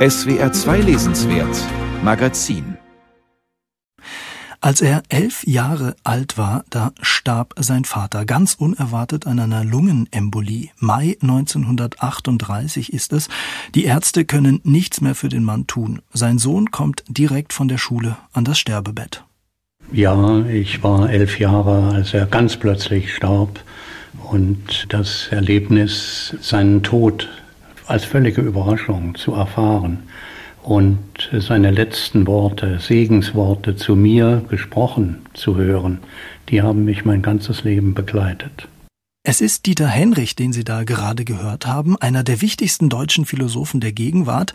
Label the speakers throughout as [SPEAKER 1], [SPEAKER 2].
[SPEAKER 1] SWR 2 Lesenswert Magazin
[SPEAKER 2] als er elf Jahre alt war, da starb sein Vater ganz unerwartet an einer Lungenembolie. Mai 1938 ist es. Die Ärzte können nichts mehr für den Mann tun. Sein Sohn kommt direkt von der Schule an das Sterbebett.
[SPEAKER 3] Ja, ich war elf Jahre, als er ganz plötzlich starb und das Erlebnis, seinen Tod als völlige Überraschung zu erfahren, und seine letzten Worte, Segensworte zu mir gesprochen zu hören, die haben mich mein ganzes Leben begleitet.
[SPEAKER 2] Es ist Dieter Henrich, den Sie da gerade gehört haben, einer der wichtigsten deutschen Philosophen der Gegenwart.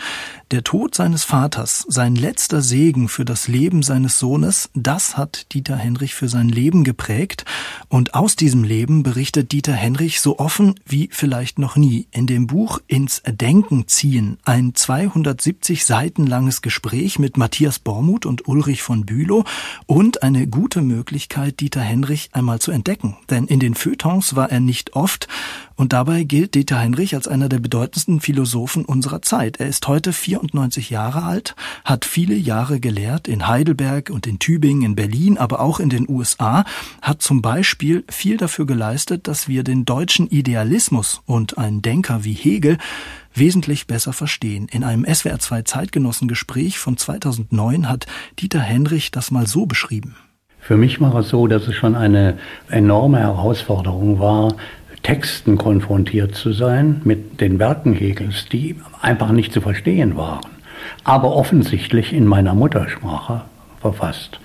[SPEAKER 2] Der Tod seines Vaters, sein letzter Segen für das Leben seines Sohnes, das hat Dieter Henrich für sein Leben geprägt. Und aus diesem Leben berichtet Dieter Henrich so offen wie vielleicht noch nie in dem Buch Ins Denken ziehen. Ein 270 Seiten langes Gespräch mit Matthias Bormuth und Ulrich von Bülow und eine gute Möglichkeit, Dieter Henrich einmal zu entdecken. Denn in den Feuilletons war er nicht oft. Und dabei gilt Dieter Heinrich als einer der bedeutendsten Philosophen unserer Zeit. Er ist heute 94 Jahre alt, hat viele Jahre gelehrt in Heidelberg und in Tübingen, in Berlin, aber auch in den USA, hat zum Beispiel viel dafür geleistet, dass wir den deutschen Idealismus und einen Denker wie Hegel wesentlich besser verstehen. In einem SWR 2 Zeitgenossengespräch von 2009 hat Dieter Henrich das mal so beschrieben.
[SPEAKER 3] Für mich war es so, dass es schon eine enorme Herausforderung war, Texten konfrontiert zu sein mit den Werken Hegels, die einfach nicht zu verstehen waren, aber offensichtlich in meiner Muttersprache verfasst.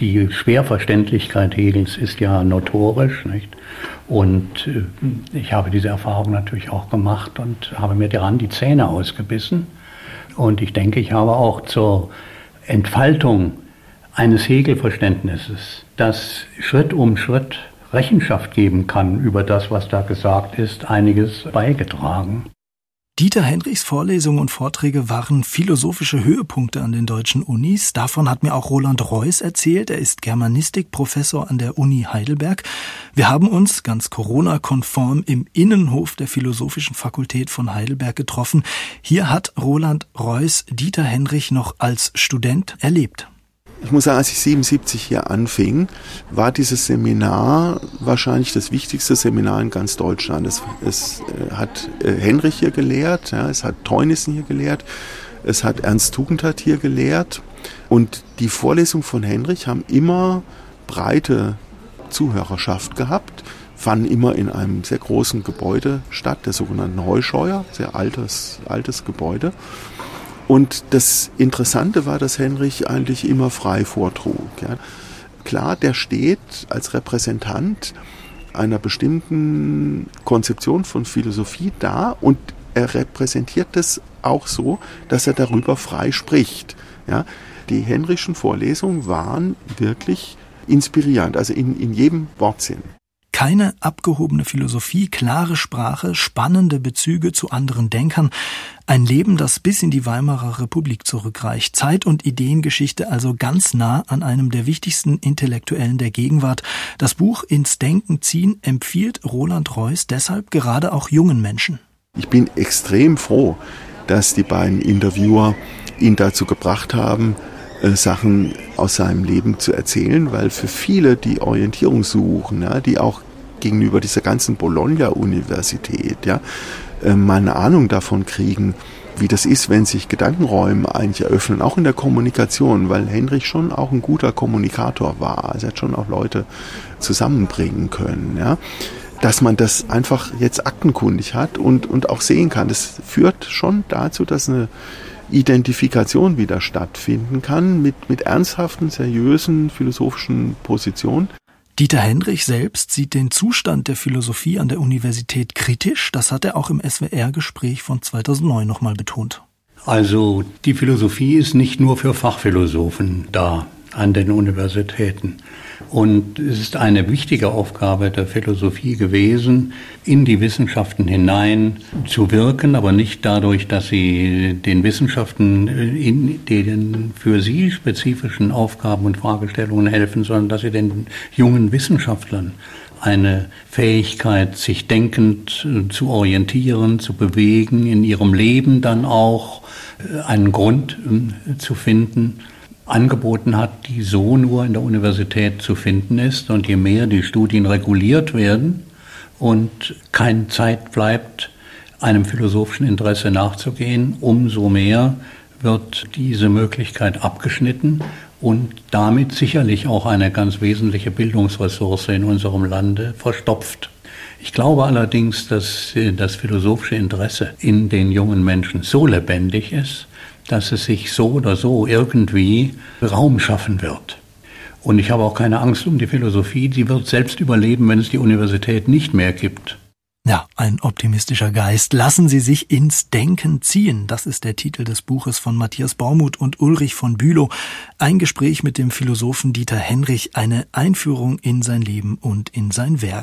[SPEAKER 3] Die Schwerverständlichkeit Hegels ist ja notorisch, nicht? Und äh, ich habe diese Erfahrung natürlich auch gemacht und habe mir daran die Zähne ausgebissen. Und ich denke, ich habe auch zur Entfaltung eines Hegel-Verständnisses, das Schritt um Schritt Rechenschaft geben kann über das, was da gesagt ist, einiges beigetragen.
[SPEAKER 2] Dieter Henrichs Vorlesungen und Vorträge waren philosophische Höhepunkte an den deutschen Unis. Davon hat mir auch Roland Reuss erzählt. Er ist Germanistikprofessor an der Uni Heidelberg. Wir haben uns ganz Corona-konform im Innenhof der Philosophischen Fakultät von Heidelberg getroffen. Hier hat Roland Reuss Dieter Henrich noch als Student erlebt
[SPEAKER 4] ich muss sagen, als ich 77 hier anfing, war dieses Seminar wahrscheinlich das wichtigste Seminar in ganz Deutschland. Es, es äh, hat äh, Henrich hier gelehrt, ja, es hat Teunissen hier gelehrt, es hat Ernst Tugendhat hier gelehrt. Und die Vorlesungen von Henrich haben immer breite Zuhörerschaft gehabt, fanden immer in einem sehr großen Gebäude statt, der sogenannten Heuscheuer, sehr altes, altes Gebäude. Und das Interessante war, dass Henrich eigentlich immer frei vortrug. Ja. Klar, der steht als Repräsentant einer bestimmten Konzeption von Philosophie da und er repräsentiert das auch so, dass er darüber frei spricht. Ja. Die Henrichschen Vorlesungen waren wirklich inspirierend, also in, in jedem Wortsinn.
[SPEAKER 2] Keine abgehobene Philosophie, klare Sprache, spannende Bezüge zu anderen Denkern, ein Leben, das bis in die Weimarer Republik zurückreicht, Zeit- und Ideengeschichte also ganz nah an einem der wichtigsten Intellektuellen der Gegenwart. Das Buch Ins Denken ziehen empfiehlt Roland Reuss deshalb gerade auch jungen Menschen.
[SPEAKER 4] Ich bin extrem froh, dass die beiden Interviewer ihn dazu gebracht haben, äh, Sachen aus seinem Leben zu erzählen, weil für viele, die Orientierung suchen, die auch gegenüber dieser ganzen Bologna-Universität, ja, äh, mal eine Ahnung davon kriegen, wie das ist, wenn sich Gedankenräume eigentlich eröffnen, auch in der Kommunikation, weil Henrich schon auch ein guter Kommunikator war. Also er hat schon auch Leute zusammenbringen können, ja. Dass man das einfach jetzt aktenkundig hat und, und auch sehen kann. Das führt schon dazu, dass eine Identifikation wieder stattfinden kann mit, mit ernsthaften, seriösen philosophischen Positionen.
[SPEAKER 2] Dieter Hendrich selbst sieht den Zustand der Philosophie an der Universität kritisch. Das hat er auch im SWR-Gespräch von 2009 nochmal betont.
[SPEAKER 3] Also die Philosophie ist nicht nur für Fachphilosophen da an den Universitäten. Und es ist eine wichtige Aufgabe der Philosophie gewesen, in die Wissenschaften hinein zu wirken, aber nicht dadurch, dass sie den Wissenschaften in den für sie spezifischen Aufgaben und Fragestellungen helfen, sondern dass sie den jungen Wissenschaftlern eine Fähigkeit, sich denkend zu orientieren, zu bewegen, in ihrem Leben dann auch äh, einen Grund äh, zu finden, angeboten hat, die so nur in der Universität zu finden ist. Und je mehr die Studien reguliert werden und keine Zeit bleibt, einem philosophischen Interesse nachzugehen, umso mehr wird diese Möglichkeit abgeschnitten und damit sicherlich auch eine ganz wesentliche Bildungsressource in unserem Lande verstopft. Ich glaube allerdings, dass äh, das philosophische Interesse in den jungen Menschen so lebendig ist, dass es sich so oder so irgendwie Raum schaffen wird. Und ich habe auch keine Angst um die Philosophie, sie wird selbst überleben, wenn es die Universität nicht mehr gibt.
[SPEAKER 2] Ja, ein optimistischer Geist. Lassen Sie sich ins Denken ziehen. Das ist der Titel des Buches von Matthias Baumuth und Ulrich von Bülow. Ein Gespräch mit dem Philosophen Dieter Henrich, eine Einführung in sein Leben und in sein Werk.